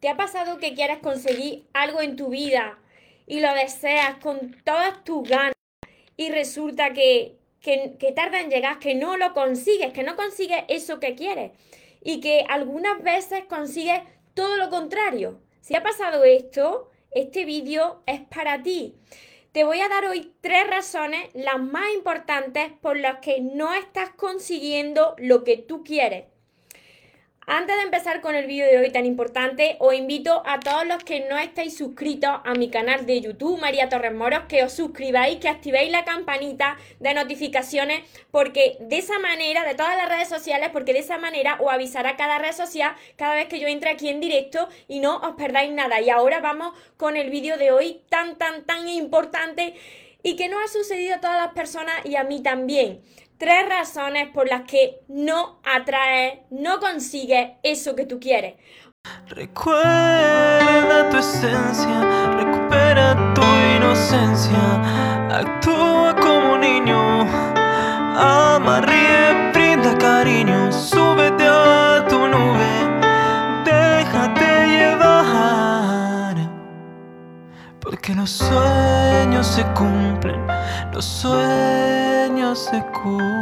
¿Te ha pasado que quieres conseguir algo en tu vida y lo deseas con todas tus ganas y resulta que, que, tarda en llegar, que no lo consigues, que no consigues eso que quieres y que algunas veces consigues todo lo contrario? Si ha pasado esto, este vídeo es para ti. Te voy a dar hoy tres razones, las más importantes por las que no estás consiguiendo lo que tú quieres. Antes de empezar con el vídeo de hoy tan importante, os invito a todos los que no estáis suscritos a mi canal de YouTube, María Torres Moros, que os suscribáis, que activéis la campanita de notificaciones, porque de esa manera, de todas las redes sociales, porque de esa manera os avisará cada red social cada vez que yo entre aquí en directo y no os perdáis nada. Y ahora vamos con el vídeo de hoy tan, tan, tan importante y que no ha sucedido a todas las personas y a mí también tres razones por las que no atraes, no consigues eso que tú quieres. Recuerda tu esencia, recupera tu inocencia, actúa como niño, ama, ríe, porque los sueños se cumplen, los sueños se cumplen.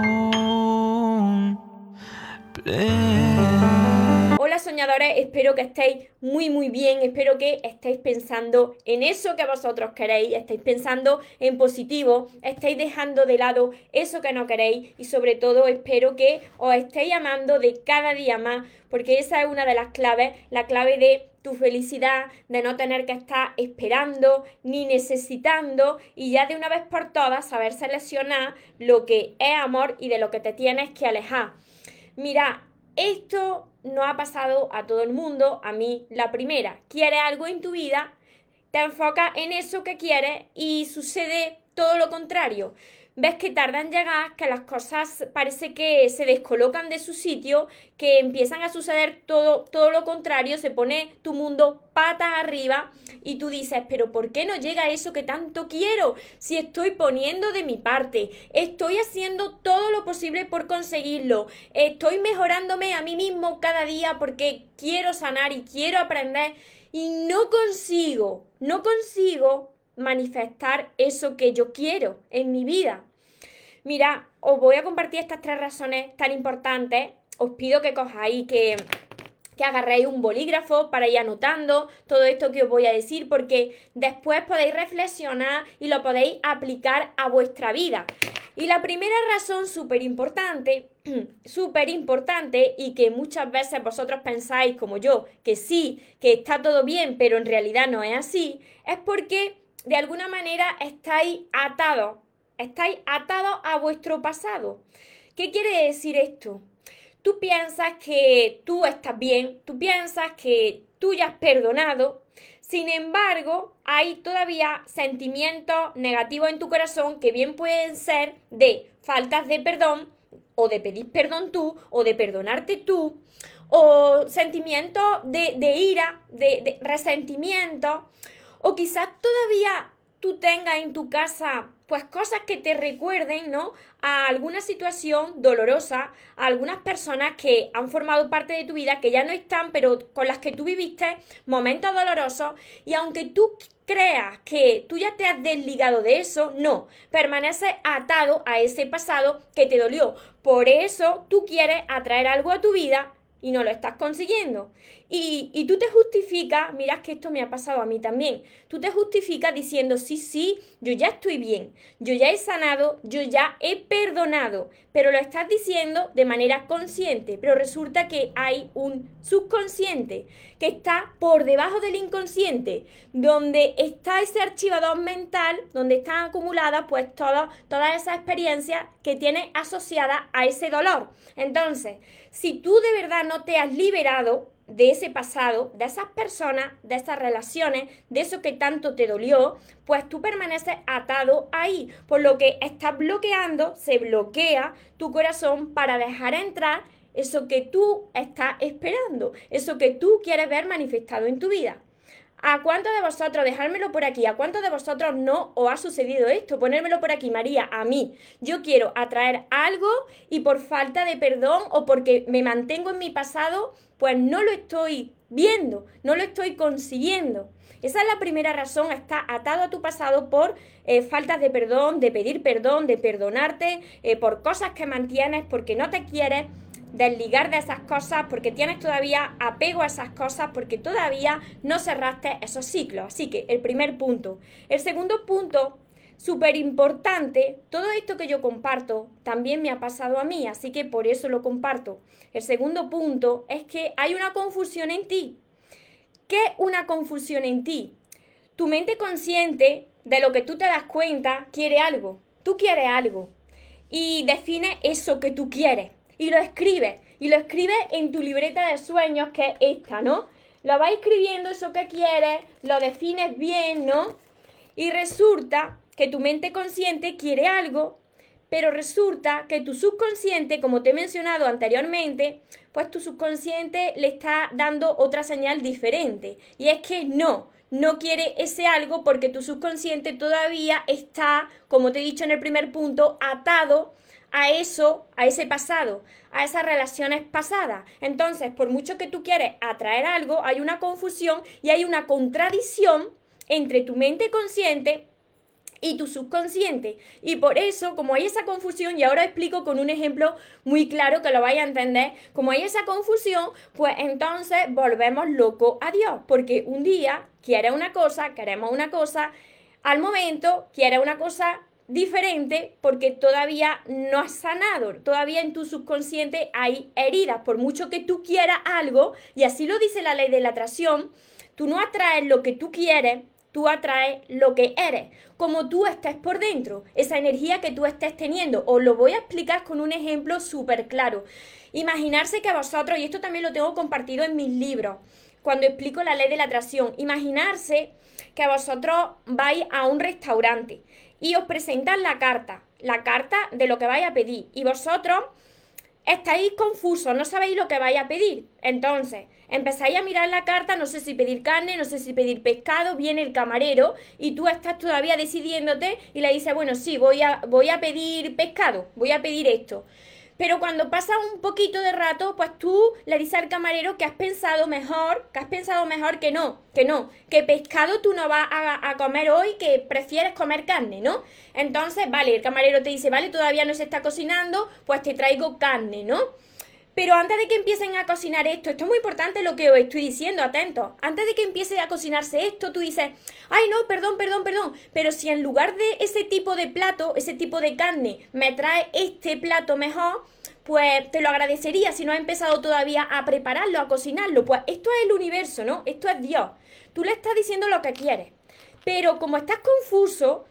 Hola soñadores, espero que estéis muy muy bien, espero que estéis pensando en eso que vosotros queréis, estéis pensando en positivo, estéis dejando de lado eso que no queréis y sobre todo espero que os estéis amando de cada día más, porque esa es una de las claves, la clave de tu felicidad, de no tener que estar esperando ni necesitando y ya de una vez por todas saber seleccionar lo que es amor y de lo que te tienes que alejar. Mira, esto no ha pasado a todo el mundo, a mí la primera. Quieres algo en tu vida, te enfocas en eso que quieres y sucede todo lo contrario ves que tardan en llegar, que las cosas parece que se descolocan de su sitio, que empiezan a suceder todo, todo lo contrario, se pone tu mundo patas arriba y tú dices, pero ¿por qué no llega eso que tanto quiero? Si estoy poniendo de mi parte, estoy haciendo todo lo posible por conseguirlo, estoy mejorándome a mí mismo cada día porque quiero sanar y quiero aprender y no consigo, no consigo manifestar eso que yo quiero en mi vida. Mira, os voy a compartir estas tres razones tan importantes. Os pido que cojáis, que, que agarréis un bolígrafo para ir anotando todo esto que os voy a decir, porque después podéis reflexionar y lo podéis aplicar a vuestra vida. Y la primera razón súper importante, súper importante y que muchas veces vosotros pensáis como yo, que sí, que está todo bien, pero en realidad no es así, es porque de alguna manera estáis atados, estáis atados a vuestro pasado. ¿Qué quiere decir esto? Tú piensas que tú estás bien, tú piensas que tú ya has perdonado, sin embargo, hay todavía sentimientos negativos en tu corazón que bien pueden ser de faltas de perdón o de pedir perdón tú o de perdonarte tú o sentimientos de, ira, de, de resentimiento o quizás todavía tú tengas en tu casa pues cosas que te recuerden, ¿no? A alguna situación dolorosa, a algunas personas que han formado parte de tu vida, que ya no están, pero con las que tú viviste momentos dolorosos, y aunque tú creas que tú ya te has desligado de eso, no, permanece atado a ese pasado que te dolió. Por eso tú quieres atraer algo a tu vida y no lo estás consiguiendo. Y, y tú te justificas, miras que esto me ha pasado a mí también, tú te justificas diciendo, sí, sí, yo ya estoy bien, yo ya he sanado, yo ya he perdonado, pero lo estás diciendo de manera consciente, pero resulta que hay un subconsciente que está por debajo del inconsciente, donde está ese archivador mental, donde están acumuladas pues todas todas esas experiencias que tienes asociadas a ese dolor. Entonces, si tú de verdad no te has liberado de ese pasado, de esas personas, de esas relaciones, de eso que tanto te dolió, pues tú permaneces atado ahí, por lo que estás bloqueando, se bloquea tu corazón para dejar entrar eso que tú estás esperando, eso que tú quieres ver manifestado en tu vida. ¿A cuántos de vosotros, dejármelo por aquí, a cuántos de vosotros no os ha sucedido esto? Ponérmelo por aquí, María, a mí. Yo quiero atraer algo y por falta de perdón o porque me mantengo en mi pasado, pues no lo estoy viendo, no lo estoy consiguiendo. Esa es la primera razón, está atado a tu pasado por eh, faltas de perdón, de pedir perdón, de perdonarte, eh, por cosas que mantienes, porque no te quieres desligar de esas cosas, porque tienes todavía apego a esas cosas, porque todavía no cerraste esos ciclos. Así que el primer punto. El segundo punto súper importante, todo esto que yo comparto también me ha pasado a mí, así que por eso lo comparto. El segundo punto es que hay una confusión en ti. ¿Qué es una confusión en ti? Tu mente consciente de lo que tú te das cuenta quiere algo. Tú quieres algo. Y define eso que tú quieres. Y lo escribes. Y lo escribes en tu libreta de sueños, que es esta, ¿no? Lo vas escribiendo eso que quieres, lo defines bien, ¿no? Y resulta que tu mente consciente quiere algo, pero resulta que tu subconsciente, como te he mencionado anteriormente, pues tu subconsciente le está dando otra señal diferente. Y es que no, no quiere ese algo porque tu subconsciente todavía está, como te he dicho en el primer punto, atado a eso, a ese pasado, a esas relaciones pasadas. Entonces, por mucho que tú quieres atraer algo, hay una confusión y hay una contradicción entre tu mente consciente y tu subconsciente. Y por eso, como hay esa confusión, y ahora explico con un ejemplo muy claro que lo vaya a entender, como hay esa confusión, pues entonces volvemos loco a Dios, porque un día quiere una cosa, queremos una cosa, al momento quiere una cosa diferente porque todavía no has sanado, todavía en tu subconsciente hay heridas, por mucho que tú quieras algo, y así lo dice la ley de la atracción, tú no atraes lo que tú quieres, tú atraes lo que eres, como tú estés por dentro, esa energía que tú estés teniendo. Os lo voy a explicar con un ejemplo súper claro. Imaginarse que vosotros, y esto también lo tengo compartido en mis libros, cuando explico la ley de la atracción, imaginarse que vosotros vais a un restaurante y os presentan la carta, la carta de lo que vais a pedir, y vosotros estáis confusos, no sabéis lo que vais a pedir. Entonces, empezáis a mirar la carta, no sé si pedir carne, no sé si pedir pescado, viene el camarero y tú estás todavía decidiéndote y le dices, bueno, sí, voy a, voy a pedir pescado, voy a pedir esto. Pero cuando pasa un poquito de rato, pues tú le dices al camarero que has pensado mejor, que has pensado mejor que no, que no, que pescado tú no vas a, a, comer hoy, que prefieres comer carne, ¿no? Entonces, vale, el camarero te dice, vale, todavía no se está cocinando, pues te traigo carne, ¿no? Pero antes de que empiecen a cocinar esto, esto es muy importante lo que os estoy diciendo, atentos. Antes de que empiece a cocinarse esto, tú dices, ay no, perdón, perdón, perdón. Pero si en lugar de ese tipo de plato, ese tipo de carne, me trae este plato mejor, pues te lo agradecería si no has empezado todavía a prepararlo, a cocinarlo. Pues esto es el universo, ¿no? Esto es Dios. Tú le estás diciendo lo que quieres. Pero como estás confuso,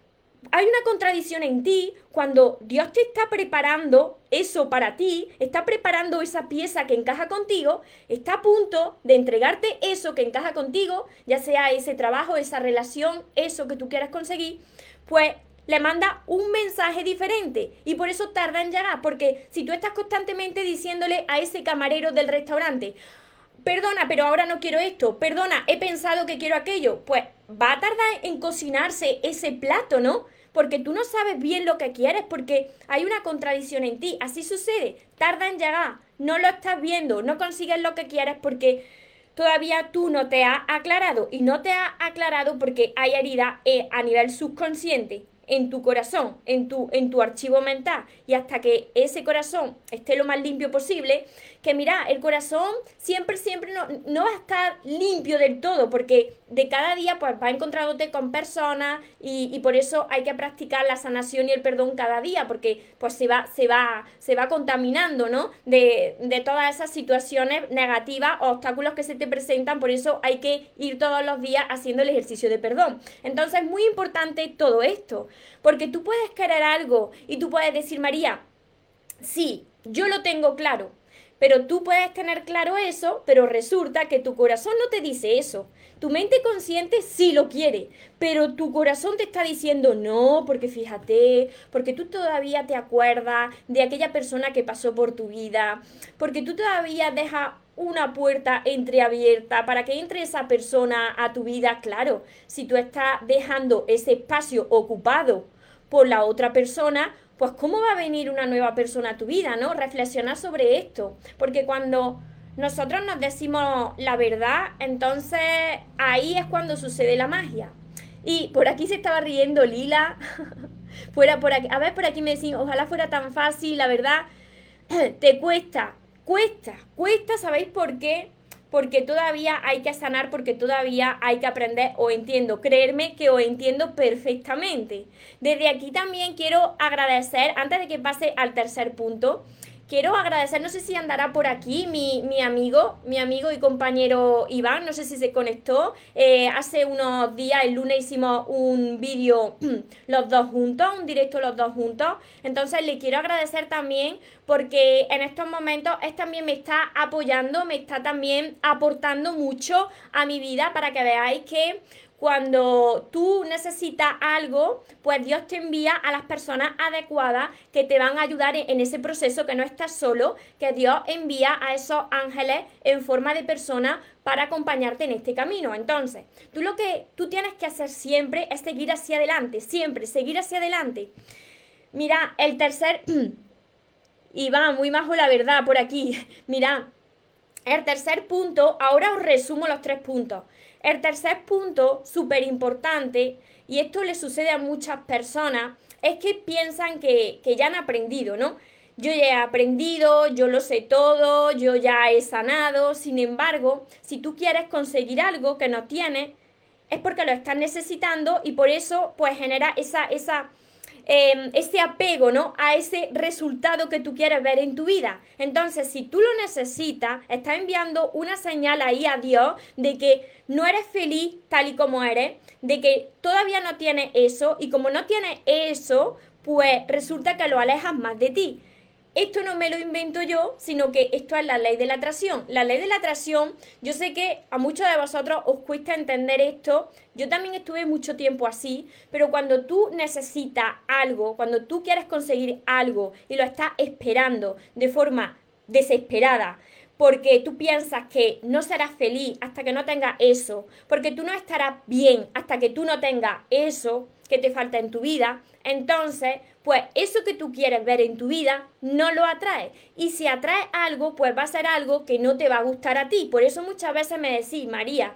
hay una contradicción en ti cuando Dios te está preparando eso para ti, está preparando esa pieza que encaja contigo, está a punto de entregarte eso que encaja contigo, ya sea ese trabajo, esa relación, eso que tú quieras conseguir, pues le manda un mensaje diferente. Y por eso tarda en llegar, porque si tú estás constantemente diciéndole a ese camarero del restaurante, perdona, pero ahora no quiero esto, perdona, he pensado que quiero aquello, pues va a tardar en cocinarse ese plato, ¿no? Porque tú no sabes bien lo que quieres, porque hay una contradicción en ti. Así sucede, tarda en llegar, no lo estás viendo, no consigues lo que quieres porque todavía tú no te has aclarado. Y no te has aclarado porque hay herida eh, a nivel subconsciente en tu corazón, en tu, en tu archivo mental, y hasta que ese corazón esté lo más limpio posible, que mira, el corazón siempre, siempre no, no va a estar limpio del todo, porque de cada día pues va encontrándote con personas y, y, por eso hay que practicar la sanación y el perdón cada día, porque pues se va, se va, se va contaminando, ¿no? De, de todas esas situaciones negativas o obstáculos que se te presentan, por eso hay que ir todos los días haciendo el ejercicio de perdón. Entonces es muy importante todo esto, porque tú puedes querer algo y tú puedes decir, María, sí, yo lo tengo claro, pero tú puedes tener claro eso, pero resulta que tu corazón no te dice eso. Tu mente consciente sí lo quiere, pero tu corazón te está diciendo no, porque fíjate, porque tú todavía te acuerdas de aquella persona que pasó por tu vida, porque tú todavía dejas una puerta entreabierta para que entre esa persona a tu vida, claro, si tú estás dejando ese espacio ocupado por la otra persona, pues cómo va a venir una nueva persona a tu vida, ¿no? Reflexionar sobre esto, porque cuando nosotros nos decimos la verdad, entonces ahí es cuando sucede la magia. Y por aquí se estaba riendo Lila. fuera por aquí. A ver, por aquí me decían, ojalá fuera tan fácil, la verdad. Te cuesta, cuesta, cuesta, ¿sabéis por qué? Porque todavía hay que sanar, porque todavía hay que aprender o entiendo. Creerme que os entiendo perfectamente. Desde aquí también quiero agradecer, antes de que pase al tercer punto, quiero agradecer, no sé si andará por aquí mi, amigo, mi amigo y compañero Iván, no sé si se conectó. Eh, hace unos días, el lunes, hicimos un vídeo los dos juntos, un directo los dos juntos. Entonces le quiero agradecer también porque en estos momentos él también me está apoyando, me está también aportando mucho a mi vida para que veáis que cuando tú necesitas algo, pues Dios te envía a las personas adecuadas que te van a ayudar en ese proceso, que no estás solo, que Dios envía a esos ángeles en forma de persona para acompañarte en este camino. Entonces, tú lo que tú tienes que hacer siempre es seguir hacia adelante, siempre, seguir hacia adelante. Mira, el tercer... y va, muy majo la verdad por aquí. Mira, el tercer punto, ahora os resumo los tres puntos. El tercer punto, súper importante, y esto le sucede a muchas personas, es que piensan que, ya han aprendido, ¿no? Yo ya he aprendido, yo lo sé todo, yo ya he sanado. Sin embargo, si tú quieres conseguir algo que no tienes, es porque lo estás necesitando y por eso pues genera esa, esa, Em, ese apego, ¿no? A ese resultado que tú quieres ver en tu vida. Entonces, si tú lo necesitas, estás enviando una señal ahí a Dios de que no eres feliz tal y como eres, de que todavía no tienes eso y como no tienes eso, pues resulta que lo alejas más de ti. Esto no me lo invento yo, sino que esto es la ley de la atracción. La ley de la atracción, yo sé que a muchos de vosotros os cuesta entender esto. Yo también estuve mucho tiempo así, pero cuando tú necesitas algo, cuando tú quieres conseguir algo y lo estás esperando de forma desesperada, porque tú piensas que no serás feliz hasta que no tengas eso, porque tú no estarás bien hasta que tú no tengas eso que te falta en tu vida, entonces pues eso que tú quieres ver en tu vida no lo atrae. Y si atrae algo, pues va a ser algo que no te va a gustar a ti. Por eso muchas veces me decís, María,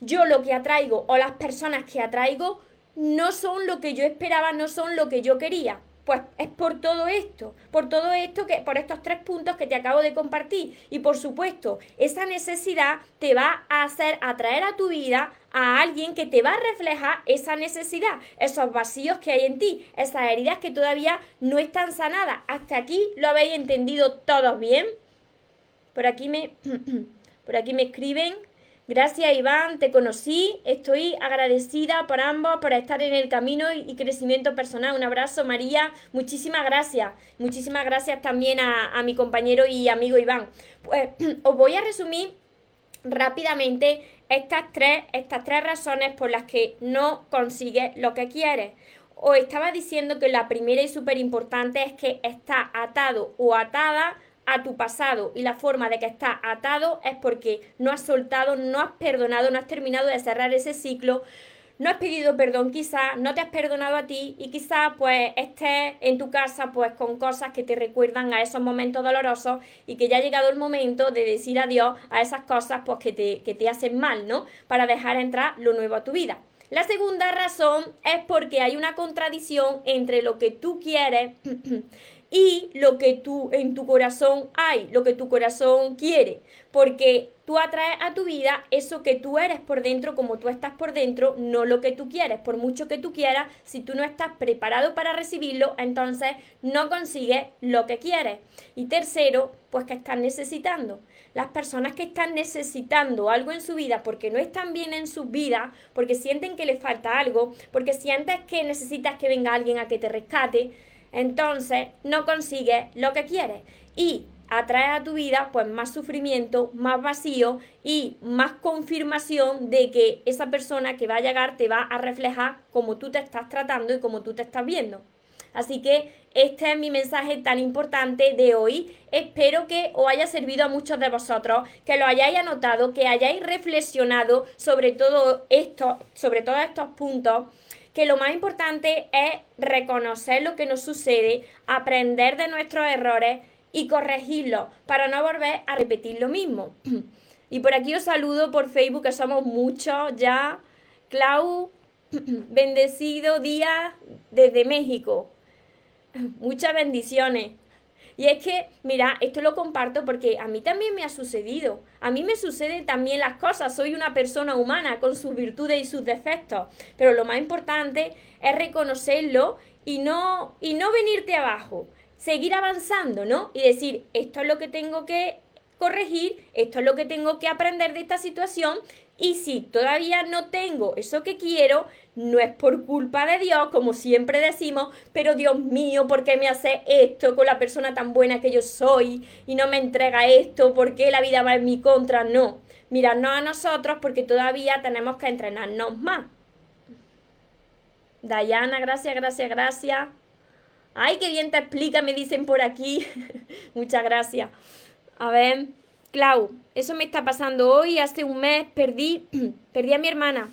yo lo que atraigo o las personas que atraigo no son lo que yo esperaba, no son lo que yo quería. Pues es por todo esto, por todo esto que, por estos tres puntos que te acabo de compartir. Y por supuesto, esa necesidad te va a hacer atraer a tu vida a alguien que te va a reflejar esa necesidad, esos vacíos que hay en ti, esas heridas que todavía no están sanadas. Hasta aquí lo habéis entendido todos bien. Por aquí me, por aquí me escriben Gracias Iván, te conocí, estoy agradecida por ambos por estar en el camino y crecimiento personal. Un abrazo María, muchísimas gracias. Muchísimas gracias también a, mi compañero y amigo Iván. Pues os voy a resumir rápidamente estas tres, estas tres razones por las que no consigues lo que quieres. Os estaba diciendo que la primera y súper importante es que está atado o atada a tu pasado y la forma de que estás atado es porque no has soltado, no has perdonado, no has terminado de cerrar ese ciclo, no has pedido perdón quizás, no te has perdonado a ti y quizás pues estés en tu casa pues con cosas que te recuerdan a esos momentos dolorosos y que ya ha llegado el momento de decir adiós a esas cosas pues que te, que te hacen mal, ¿no? Para dejar entrar lo nuevo a tu vida. La segunda razón es porque hay una contradicción entre lo que tú quieres y lo que tú en tu corazón hay, lo que tu corazón quiere, porque tú atraes a tu vida eso que tú eres por dentro, como tú estás por dentro, no lo que tú quieres. Por mucho que tú quieras, si tú no estás preparado para recibirlo, entonces no consigues lo que quieres. Y tercero, pues que estás necesitando. Las personas que están necesitando algo en su vida porque no están bien en su vida, porque sienten que les falta algo, porque sientes que necesitas que venga alguien a que te rescate, entonces no consigues lo que quieres y atraes a tu vida pues más sufrimiento, más vacío y más confirmación de que esa persona que va a llegar te va a reflejar cómo tú te estás tratando y cómo tú te estás viendo. Así que este es mi mensaje tan importante de hoy. Espero que os haya servido a muchos de vosotros, que lo hayáis anotado, que hayáis reflexionado sobre todo esto, sobre todos estos puntos que lo más importante es reconocer lo que nos sucede, aprender de nuestros errores y corregirlo para no volver a repetir lo mismo. Y por aquí os saludo por Facebook, que somos muchos ya. Clau, bendecido día desde México. Muchas bendiciones. Y es que, mira, esto lo comparto porque a mí también me ha sucedido. A mí me suceden también las cosas. Soy una persona humana con sus virtudes y sus defectos. Pero lo más importante es reconocerlo y no, y no venirte abajo. Seguir avanzando, ¿no? Y decir, esto es lo que tengo que corregir, esto es lo que tengo que aprender de esta situación y si todavía no tengo eso que quiero, no es por culpa de Dios, como siempre decimos, pero Dios mío, ¿por qué me hace esto con la persona tan buena que yo soy y no me entrega esto? ¿Por qué la vida va en mi contra? No, mirarnos a nosotros porque todavía tenemos que entrenarnos más. Dayana, gracias, gracias, gracias. Ay, qué bien te explica, me dicen por aquí. Muchas gracias. A ver, Clau, eso me está pasando hoy. Hace un mes perdí, perdí a mi hermana.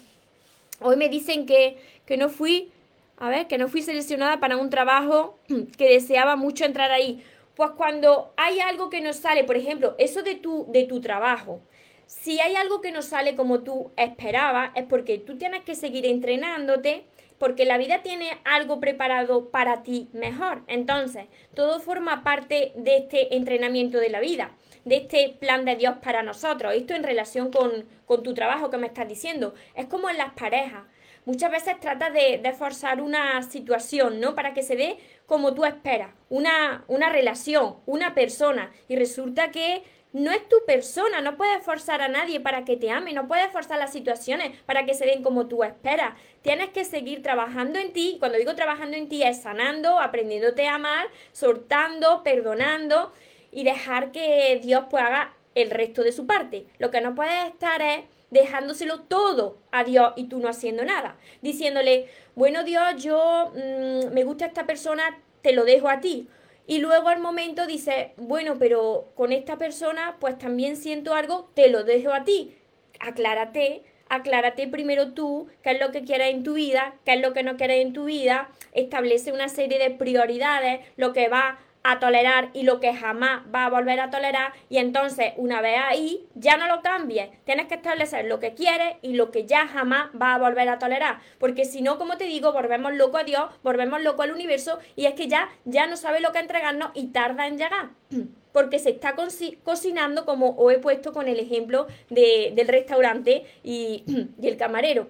Hoy me dicen que, que no fui, a ver, que no fui seleccionada para un trabajo que deseaba mucho entrar ahí. Pues cuando hay algo que no sale, por ejemplo, eso de tu, de tu trabajo, si hay algo que no sale como tú esperabas, es porque tú tienes que seguir entrenándote, porque la vida tiene algo preparado para ti mejor. Entonces, todo forma parte de este entrenamiento de la vida de este plan de Dios para nosotros. Esto en relación con, tu trabajo que me estás diciendo. Es como en las parejas. Muchas veces trata de, forzar una situación, ¿no? Para que se dé como tú esperas, una, una relación, una persona. Y resulta que no es tu persona, no puedes forzar a nadie para que te ame, no puedes forzar las situaciones para que se den como tú esperas. Tienes que seguir trabajando en ti, cuando digo trabajando en ti es sanando, aprendiéndote a amar, soltando, perdonando y dejar que Dios pues haga el resto de su parte. Lo que no puedes estar es dejándoselo todo a Dios y tú no haciendo nada. Diciéndole, bueno Dios, yo mm, me gusta esta persona, te lo dejo a ti. Y luego al momento dice, bueno, pero con esta persona pues también siento algo, te lo dejo a ti. Aclárate, aclárate primero tú qué es lo que quieres en tu vida, qué es lo que no quieres en tu vida, establece una serie de prioridades, lo que va a tolerar y lo que jamás va a volver a tolerar y entonces una vez ahí ya no lo cambies, tienes que establecer lo que quieres y lo que ya jamás va a volver a tolerar, porque si no, como te digo, volvemos loco a Dios, volvemos loco al universo y es que ya, ya no sabe lo que entregarnos y tarda en llegar. Porque se está cocinando, como os he puesto con el ejemplo del restaurante y, y el camarero.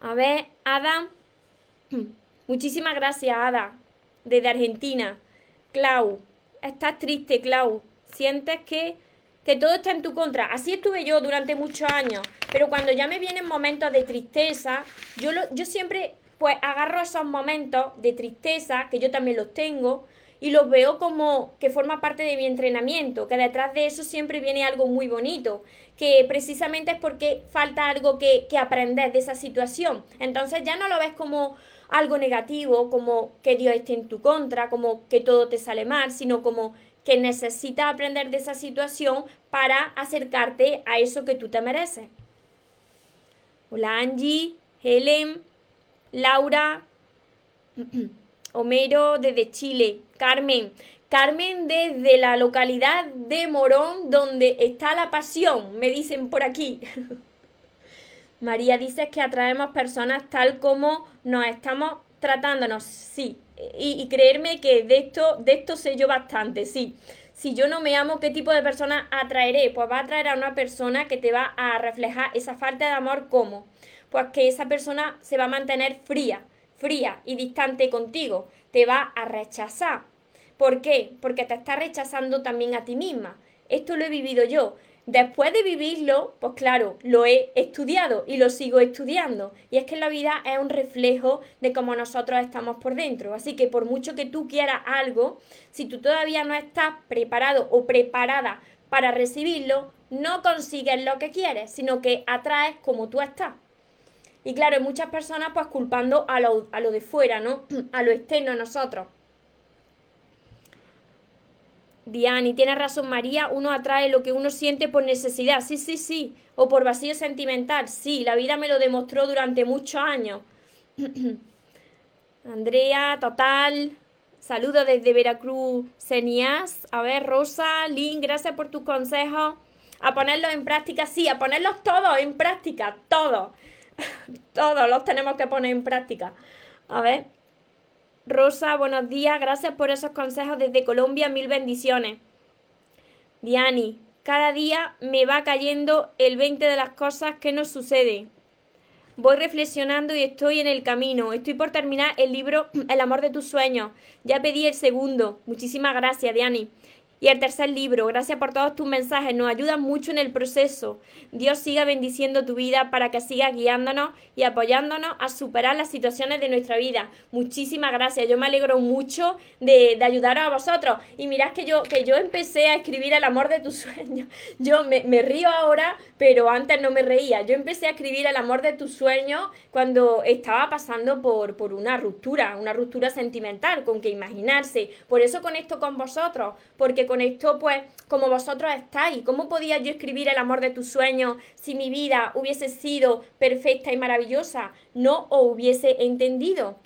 A ver, Ada. Muchísimas gracias, Ada desde Argentina. Clau, estás triste, Clau. Sientes que, que todo está en tu contra. Así estuve yo durante muchos años. Pero cuando ya me vienen momentos de tristeza, yo, lo, yo siempre pues agarro esos momentos de tristeza, que yo también los tengo, y los veo como que forma parte de mi entrenamiento, que detrás de eso siempre viene algo muy bonito, que precisamente es porque falta algo que, que aprender de esa situación. Entonces ya no lo ves como algo negativo, como que Dios esté en tu contra, como que todo te sale mal, sino como que necesitas aprender de esa situación para acercarte a eso que tú te mereces. Hola Angie, Helen, Laura, Homero desde Chile, Carmen, Carmen desde la localidad de Morón, donde está la pasión, me dicen por aquí. María dice que atraemos personas tal como nos estamos tratándonos, sí. Y, creerme que de esto, de esto sé yo bastante, sí. Si yo no me amo, ¿qué tipo de persona atraeré? Pues va a atraer a una persona que te va a reflejar esa falta de amor como. Pues que esa persona se va a mantener fría, fría y distante contigo. Te va a rechazar. ¿Por qué? Porque te está rechazando también a ti misma. Esto lo he vivido yo. Después de vivirlo, pues claro, lo he estudiado y lo sigo estudiando. Y es que la vida es un reflejo de cómo nosotros estamos por dentro. Así que por mucho que tú quieras algo, si tú todavía no estás preparado o preparada para recibirlo, no consigues lo que quieres, sino que atraes como tú estás. Y claro, muchas personas pues culpando a lo, a lo de fuera, ¿no? A lo externo a nosotros. Diani, tiene razón María, uno atrae lo que uno siente por necesidad, sí, sí, sí, o por vacío sentimental, sí, la vida me lo demostró durante muchos años. Andrea, total, Saludos desde Veracruz, Senias. A ver, Rosa, Lynn, gracias por tus consejos. A ponerlos en práctica, sí, a ponerlos todos en práctica, todos. todos los tenemos que poner en práctica. A ver. Rosa, buenos días. Gracias por esos consejos desde Colombia. Mil bendiciones. Diani, cada día me va cayendo el 20 de las cosas que nos suceden. Voy reflexionando y estoy en el camino. Estoy por terminar el libro El amor de tus sueños. Ya pedí el segundo. Muchísimas gracias, Diani. Y el tercer libro, gracias por todos tus mensajes, nos ayudan mucho en el proceso. Dios siga bendiciendo tu vida para que sigas guiándonos y apoyándonos a superar las situaciones de nuestra vida. Muchísimas gracias, yo me alegro mucho de, de ayudaros a vosotros. Y mirad que yo, que yo empecé a escribir el amor de tus sueños. Yo me, me río ahora, pero antes no me reía. Yo empecé a escribir el amor de tus sueños cuando estaba pasando por, por una ruptura, una ruptura sentimental, con que imaginarse. Por eso conecto con vosotros, porque con esto, pues, como vosotros estáis. ¿Cómo podía yo escribir el amor de tus sueños si mi vida hubiese sido perfecta y maravillosa? No os hubiese entendido.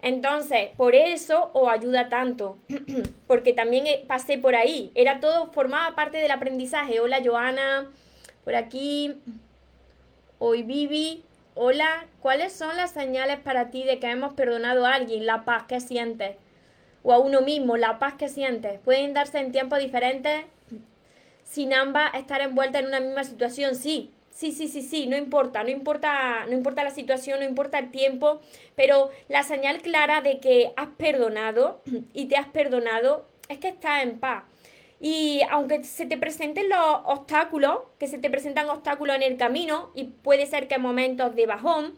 Entonces, por eso os ayuda tanto, porque también pasé por ahí. Era todo, formaba parte del aprendizaje. Hola, Joana, por aquí. Hoy Vivi. Hola, ¿cuáles son las señales para ti de que hemos perdonado a alguien? La paz que sientes o a uno mismo, la paz que sientes. Pueden darse en tiempos diferentes sin ambas estar envueltas en una misma situación, sí. Sí, sí, sí, sí, no importa, no importa, no importa la situación, no importa el tiempo, pero la señal clara de que has perdonado y te has perdonado es que estás en paz. Y aunque se te presenten los obstáculos, que se te presentan obstáculos en el camino, y puede ser que momentos de bajón,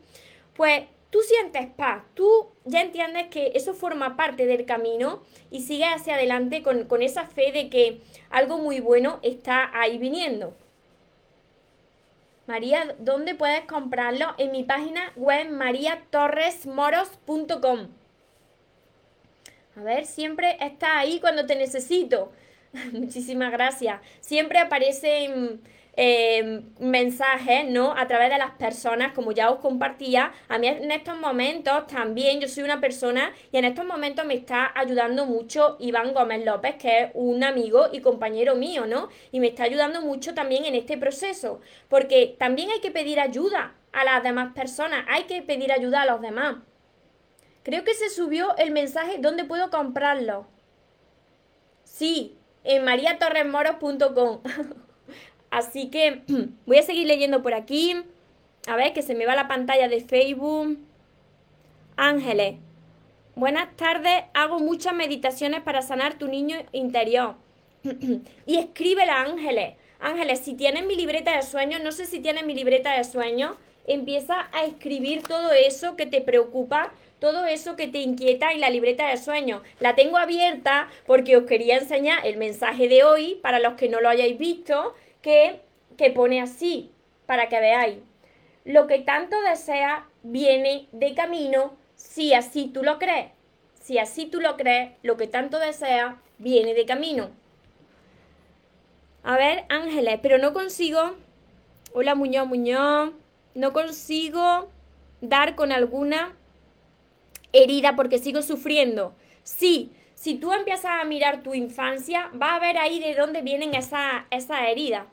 pues tú sientes paz, tú ya entiendes que eso forma parte del camino y sigues hacia adelante con, esa fe de que algo muy bueno está ahí viniendo. María, ¿dónde puedes comprarlo? En mi página web mariatorresmoros.com. A ver, siempre está ahí cuando te necesito. Muchísimas gracias. Siempre aparecen eh, mensajes, ¿no? A través de las personas, como ya os compartía. A mí en estos momentos también, yo soy una persona y en estos momentos me está ayudando mucho Iván Gómez López, que es un amigo y compañero mío, ¿no? Y me está ayudando mucho también en este proceso, porque también hay que pedir ayuda a las demás personas, hay que pedir ayuda a los demás. Creo que se subió el mensaje, ¿dónde puedo comprarlo? Sí, en mariatorresmoros.com. Así que voy a seguir leyendo por aquí. A ver, que se me va la pantalla de Facebook. Ángeles. Buenas tardes. Hago muchas meditaciones para sanar tu niño interior. y escríbela, Ángeles. Ángeles, si tienes mi libreta de sueños, no sé si tienes mi libreta de sueños, empieza a escribir todo eso que te preocupa, todo eso que te inquieta en la libreta de sueños. La tengo abierta porque os quería enseñar el mensaje de hoy para los que no lo hayáis visto que, pone así, para que veáis. Lo que tanto desea viene de camino si así tú lo crees. Si así tú lo crees, lo que tanto desea viene de camino. A ver, Ángeles, pero no consigo. Hola, Muñoz, Muñoz. No consigo dar con alguna herida porque sigo sufriendo. Sí, si tú empiezas a mirar tu infancia, va a ver ahí de dónde vienen esas esa heridas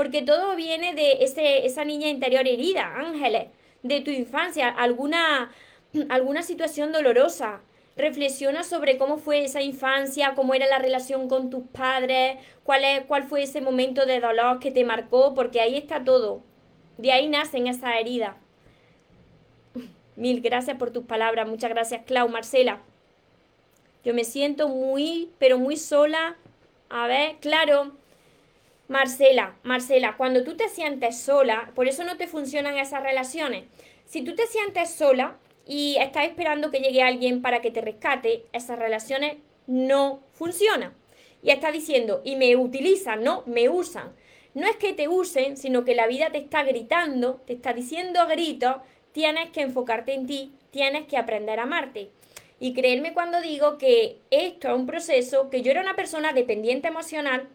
porque todo viene de ese, esa niña interior herida, Ángeles, de tu infancia, alguna, alguna situación dolorosa. Reflexiona sobre cómo fue esa infancia, cómo era la relación con tus padres, cuál, es, cuál fue ese momento de dolor que te marcó, porque ahí está todo. De ahí nacen esas heridas. Mil gracias por tus palabras. Muchas gracias, Clau, Marcela. Yo me siento muy, pero muy sola. A ver, claro, Marcela, Marcela, cuando tú te sientes sola, por eso no te funcionan esas relaciones. Si tú te sientes sola y estás esperando que llegue alguien para que te rescate, esas relaciones no funcionan. Y estás diciendo, y me utilizan, no, me usan. No es que te usen, sino que la vida te está gritando, te está diciendo a gritos, tienes que enfocarte en ti, tienes que aprender a amarte. Y creerme cuando digo que esto es un proceso, que yo era una persona dependiente emocional,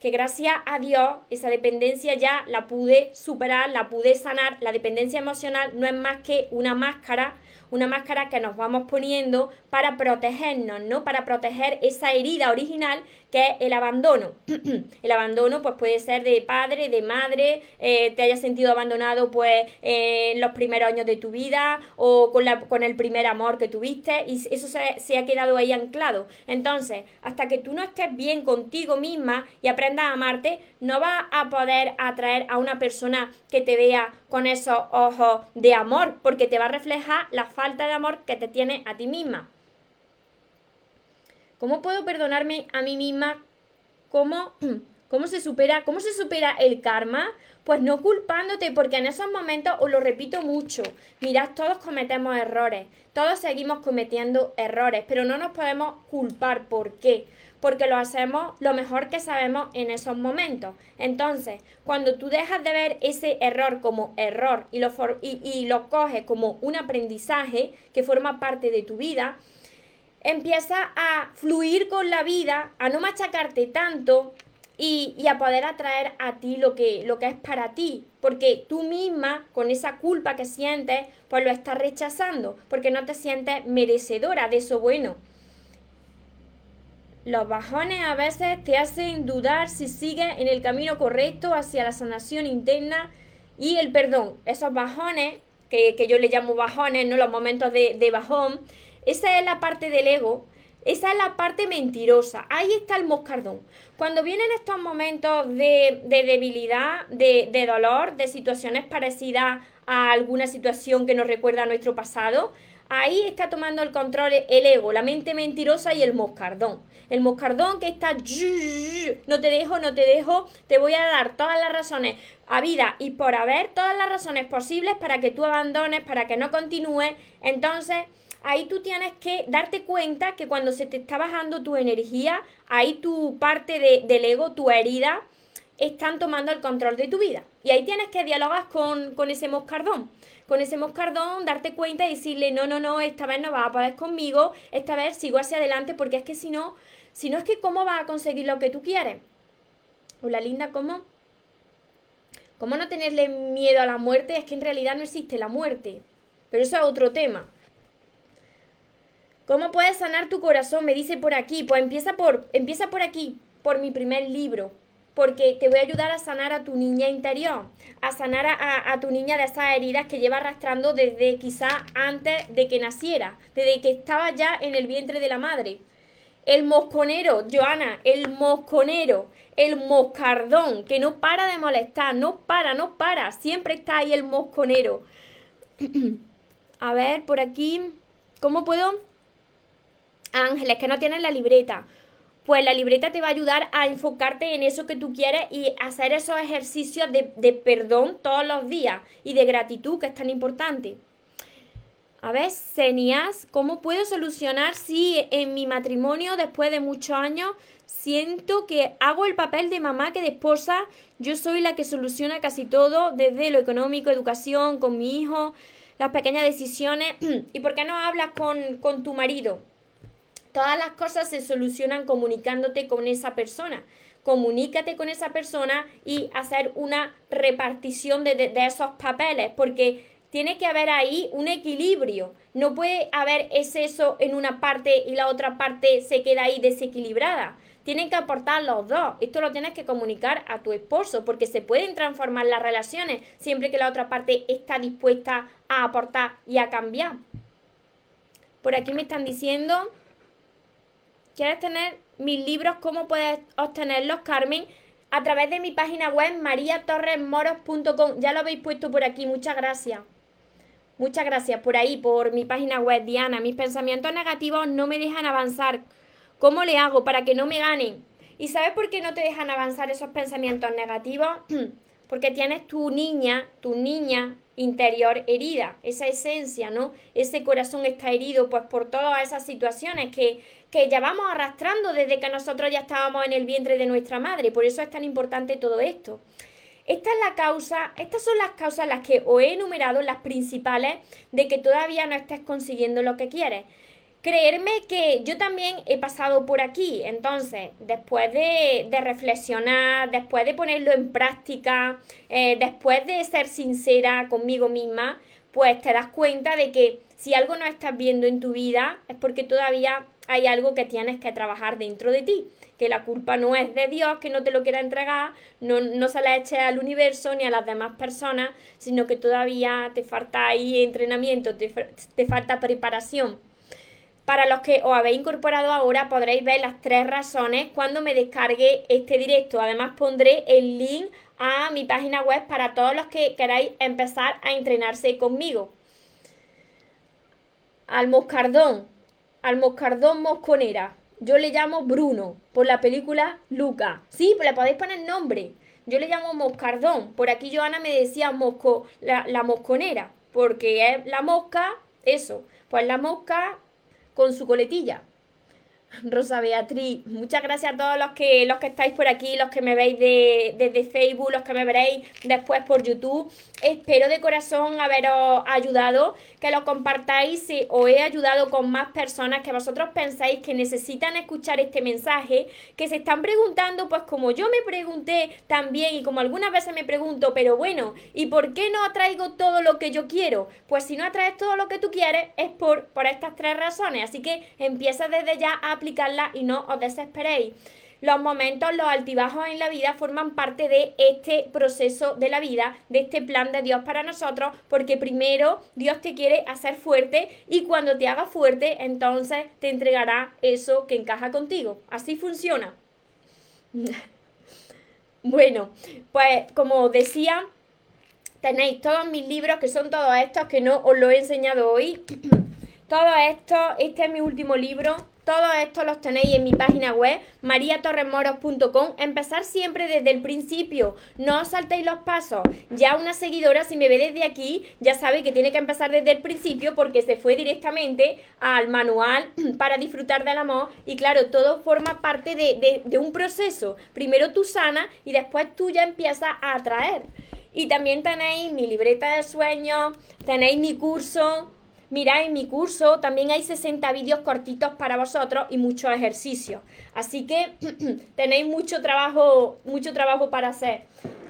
que gracias a Dios esa dependencia ya la pude superar, la pude sanar. La dependencia emocional no es más que una máscara una máscara que nos vamos poniendo para protegernos, ¿no? Para proteger esa herida original que es el abandono. el abandono pues puede ser de padre, de madre, eh, te hayas sentido abandonado pues en los primeros años de tu vida o con, la, con el primer amor que tuviste y eso se, se, ha quedado ahí anclado. Entonces, hasta que tú no estés bien contigo misma y aprendas a amarte, no vas a poder atraer a una persona que te vea con esos ojos de amor porque te va a reflejar la falta de amor que te tiene a ti misma. ¿Cómo puedo perdonarme a mí misma? ¿Cómo, cómo se supera, cómo se supera el karma? Pues no culpándote, porque en esos momentos, os lo repito mucho, mirad, todos cometemos errores, todos seguimos cometiendo errores, pero no nos podemos culpar. ¿Por qué? Porque lo hacemos lo mejor que sabemos en esos momentos. Entonces, cuando tú dejas de ver ese error como error y lo, y, y lo coges como un aprendizaje que forma parte de tu vida, empieza a fluir con la vida, a no machacarte tanto y, a poder atraer a ti lo que, lo que es para ti. Porque tú misma, con esa culpa que sientes, pues lo estás rechazando, porque no te sientes merecedora de eso bueno. Los bajones a veces te hacen dudar si sigues en el camino correcto hacia la sanación interna y el perdón. Esos bajones, que, yo le llamo bajones, no los momentos de, de bajón, esa es la parte del ego, esa es la parte mentirosa. Ahí está el moscardón. Cuando vienen estos momentos de, debilidad, de, de, dolor, de situaciones parecidas a alguna situación que nos recuerda a nuestro pasado, ahí está tomando el control el ego, la mente mentirosa y el moscardón. El moscardón que está, no te dejo, no te dejo, te voy a dar todas las razones a vida y por haber todas las razones posibles para que tú abandones, para que no continúes. Entonces, ahí tú tienes que darte cuenta que cuando se te está bajando tu energía, ahí tu parte de, del ego, tu herida, están tomando el control de tu vida. Y ahí tienes que dialogar con, con ese moscardón. Con ese moscardón, darte cuenta y decirle, no, no, no, esta vez no vas a poder conmigo, esta vez sigo hacia adelante, porque es que si no, si no es que cómo vas a conseguir lo que tú quieres. Hola linda, ¿cómo? ¿Cómo no tenerle miedo a la muerte? Es que en realidad no existe la muerte. Pero eso es otro tema. ¿Cómo puedes sanar tu corazón? Me dice por aquí. Pues empieza por, empieza por aquí, por mi primer libro. Porque te voy a ayudar a sanar a tu niña interior, a sanar a, tu niña de esas heridas que lleva arrastrando desde quizá antes de que naciera, desde que estaba ya en el vientre de la madre. El mosconero, Joana, el mosconero, el moscardón, que no para de molestar, no para, no para, siempre está ahí el mosconero. a ver, por aquí, ¿cómo puedo? Ángeles, que no tienen la libreta. Pues la libreta te va a ayudar a enfocarte en eso que tú quieres y hacer esos ejercicios de, de perdón todos los días y de gratitud, que es tan importante. A ver, Senias, ¿cómo puedo solucionar si en mi matrimonio, después de muchos años, siento que hago el papel de mamá que de esposa? Yo soy la que soluciona casi todo, desde lo económico, educación, con mi hijo, las pequeñas decisiones. ¿Y por qué no hablas con, con tu marido? Todas las cosas se solucionan comunicándote con esa persona. Comunícate con esa persona y hacer una repartición de, esos papeles, porque tiene que haber ahí un equilibrio. No puede haber exceso en una parte y la otra parte se queda ahí desequilibrada. Tienen que aportar los dos. Esto lo tienes que comunicar a tu esposo porque se pueden transformar las relaciones siempre que la otra parte está dispuesta a aportar y a cambiar. Por aquí me están diciendo ¿Quieres tener mis libros? ¿Cómo puedes obtenerlos, Carmen? A través de mi página web mariatorresmoros.com. Ya lo habéis puesto por aquí. Muchas gracias. Muchas gracias por ahí, por mi página web, Diana. Mis pensamientos negativos no me dejan avanzar. ¿Cómo le hago para que no me ganen? ¿Y sabes por qué no te dejan avanzar esos pensamientos negativos? Porque tienes tu niña, tu niña interior herida, esa esencia, ¿no? Ese corazón está herido pues por todas esas situaciones que que ya vamos arrastrando desde que nosotros ya estábamos en el vientre de nuestra madre. Por eso es tan importante todo esto. Esta es la causa, estas son las causas las que os he enumerado, las principales, de que todavía no estés consiguiendo lo que quieres. Creerme que yo también he pasado por aquí, entonces, después de, reflexionar, después de ponerlo en práctica, eh, después de ser sincera conmigo misma, pues te das cuenta de que si algo no estás viendo en tu vida es porque todavía hay algo que tienes que trabajar dentro de ti, que la culpa no es de Dios, que no te lo quiera entregar, no, no se la eche al universo ni a las demás personas, sino que todavía te falta ahí entrenamiento, te, te falta preparación. Para los que os habéis incorporado ahora podréis ver las tres razones cuando me descargue este directo. Además pondré el link a mi página web para todos los que queráis empezar a entrenarse conmigo. Al moscardón, al moscardón mosconera. Yo le llamo Bruno por la película Luca. Sí, pues le podéis poner nombre. Yo le llamo moscardón. Por aquí Joana me decía mosco, la, la mosconera, porque es la mosca, eso. Pues la mosca con su coletilla. Rosa Beatriz, muchas gracias a todos los que, los que estáis por aquí, los que me veis de, desde Facebook, los que me veréis después por YouTube. Espero de corazón haberos ayudado, que lo compartáis si os he ayudado con más personas que vosotros pensáis que necesitan escuchar este mensaje, que se están preguntando, pues como yo me pregunté también y como algunas veces me pregunto, pero bueno, ¿y por qué no atraigo todo lo que yo quiero? Pues si no atraes todo lo que tú quieres es por, por estas tres razones, así que empieza desde ya a y no os desesperéis. Los momentos, los altibajos en la vida forman parte de este proceso de la vida, de este plan de Dios para nosotros, porque primero Dios te quiere hacer fuerte y cuando te haga fuerte, entonces te entregará eso que encaja contigo. Así funciona. bueno, pues como decía, tenéis todos mis libros, que son todos estos, que no os lo he enseñado hoy. Todo esto, este es mi último libro, todo esto los tenéis en mi página web, mariatorremoros.com. Empezar siempre desde el principio, no os saltéis los pasos. Ya una seguidora, si me ve desde aquí, ya sabe que tiene que empezar desde el principio porque se fue directamente al manual para disfrutar del amor. Y claro, todo forma parte de, de un proceso. Primero tú sanas y después tú ya empiezas a atraer. Y también tenéis mi libreta de sueños, tenéis mi curso, Mirad, en mi curso también hay 60 vídeos cortitos para vosotros y muchos ejercicios. Así que tenéis mucho trabajo, mucho trabajo para hacer.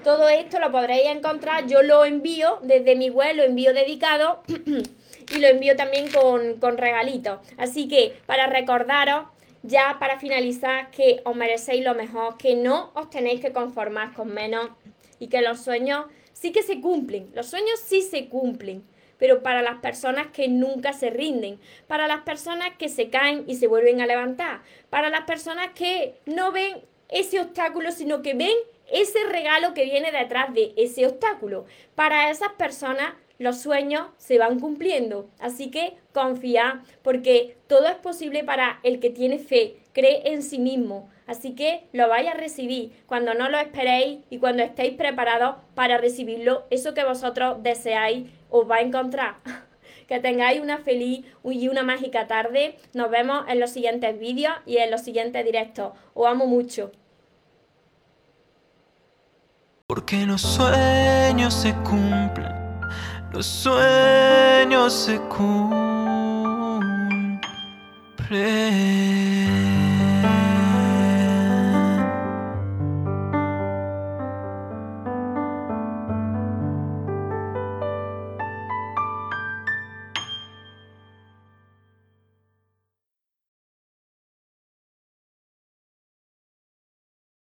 Todo esto lo podréis encontrar, yo lo envío desde mi web, lo envío dedicado y lo envío también con, con regalitos. Así que para recordaros, ya para finalizar, que os merecéis lo mejor, que no os tenéis que conformar con menos y que los sueños sí que se cumplen, los sueños sí se cumplen pero para las personas que nunca se rinden, para las personas que se caen y se vuelven a levantar, para las personas que no ven ese obstáculo, sino que ven ese regalo que viene detrás de ese obstáculo. Para esas personas los sueños se van cumpliendo. Así que confía, porque todo es posible para el que tiene fe, cree en sí mismo. Así que lo vais a recibir cuando no lo esperéis y cuando estéis preparados para recibirlo. Eso que vosotros deseáis os va a encontrar. Que tengáis una feliz y una mágica tarde. Nos vemos en los siguientes vídeos y en los siguientes directos. Os amo mucho. Porque los sueños se cumplen, los sueños se cumplen.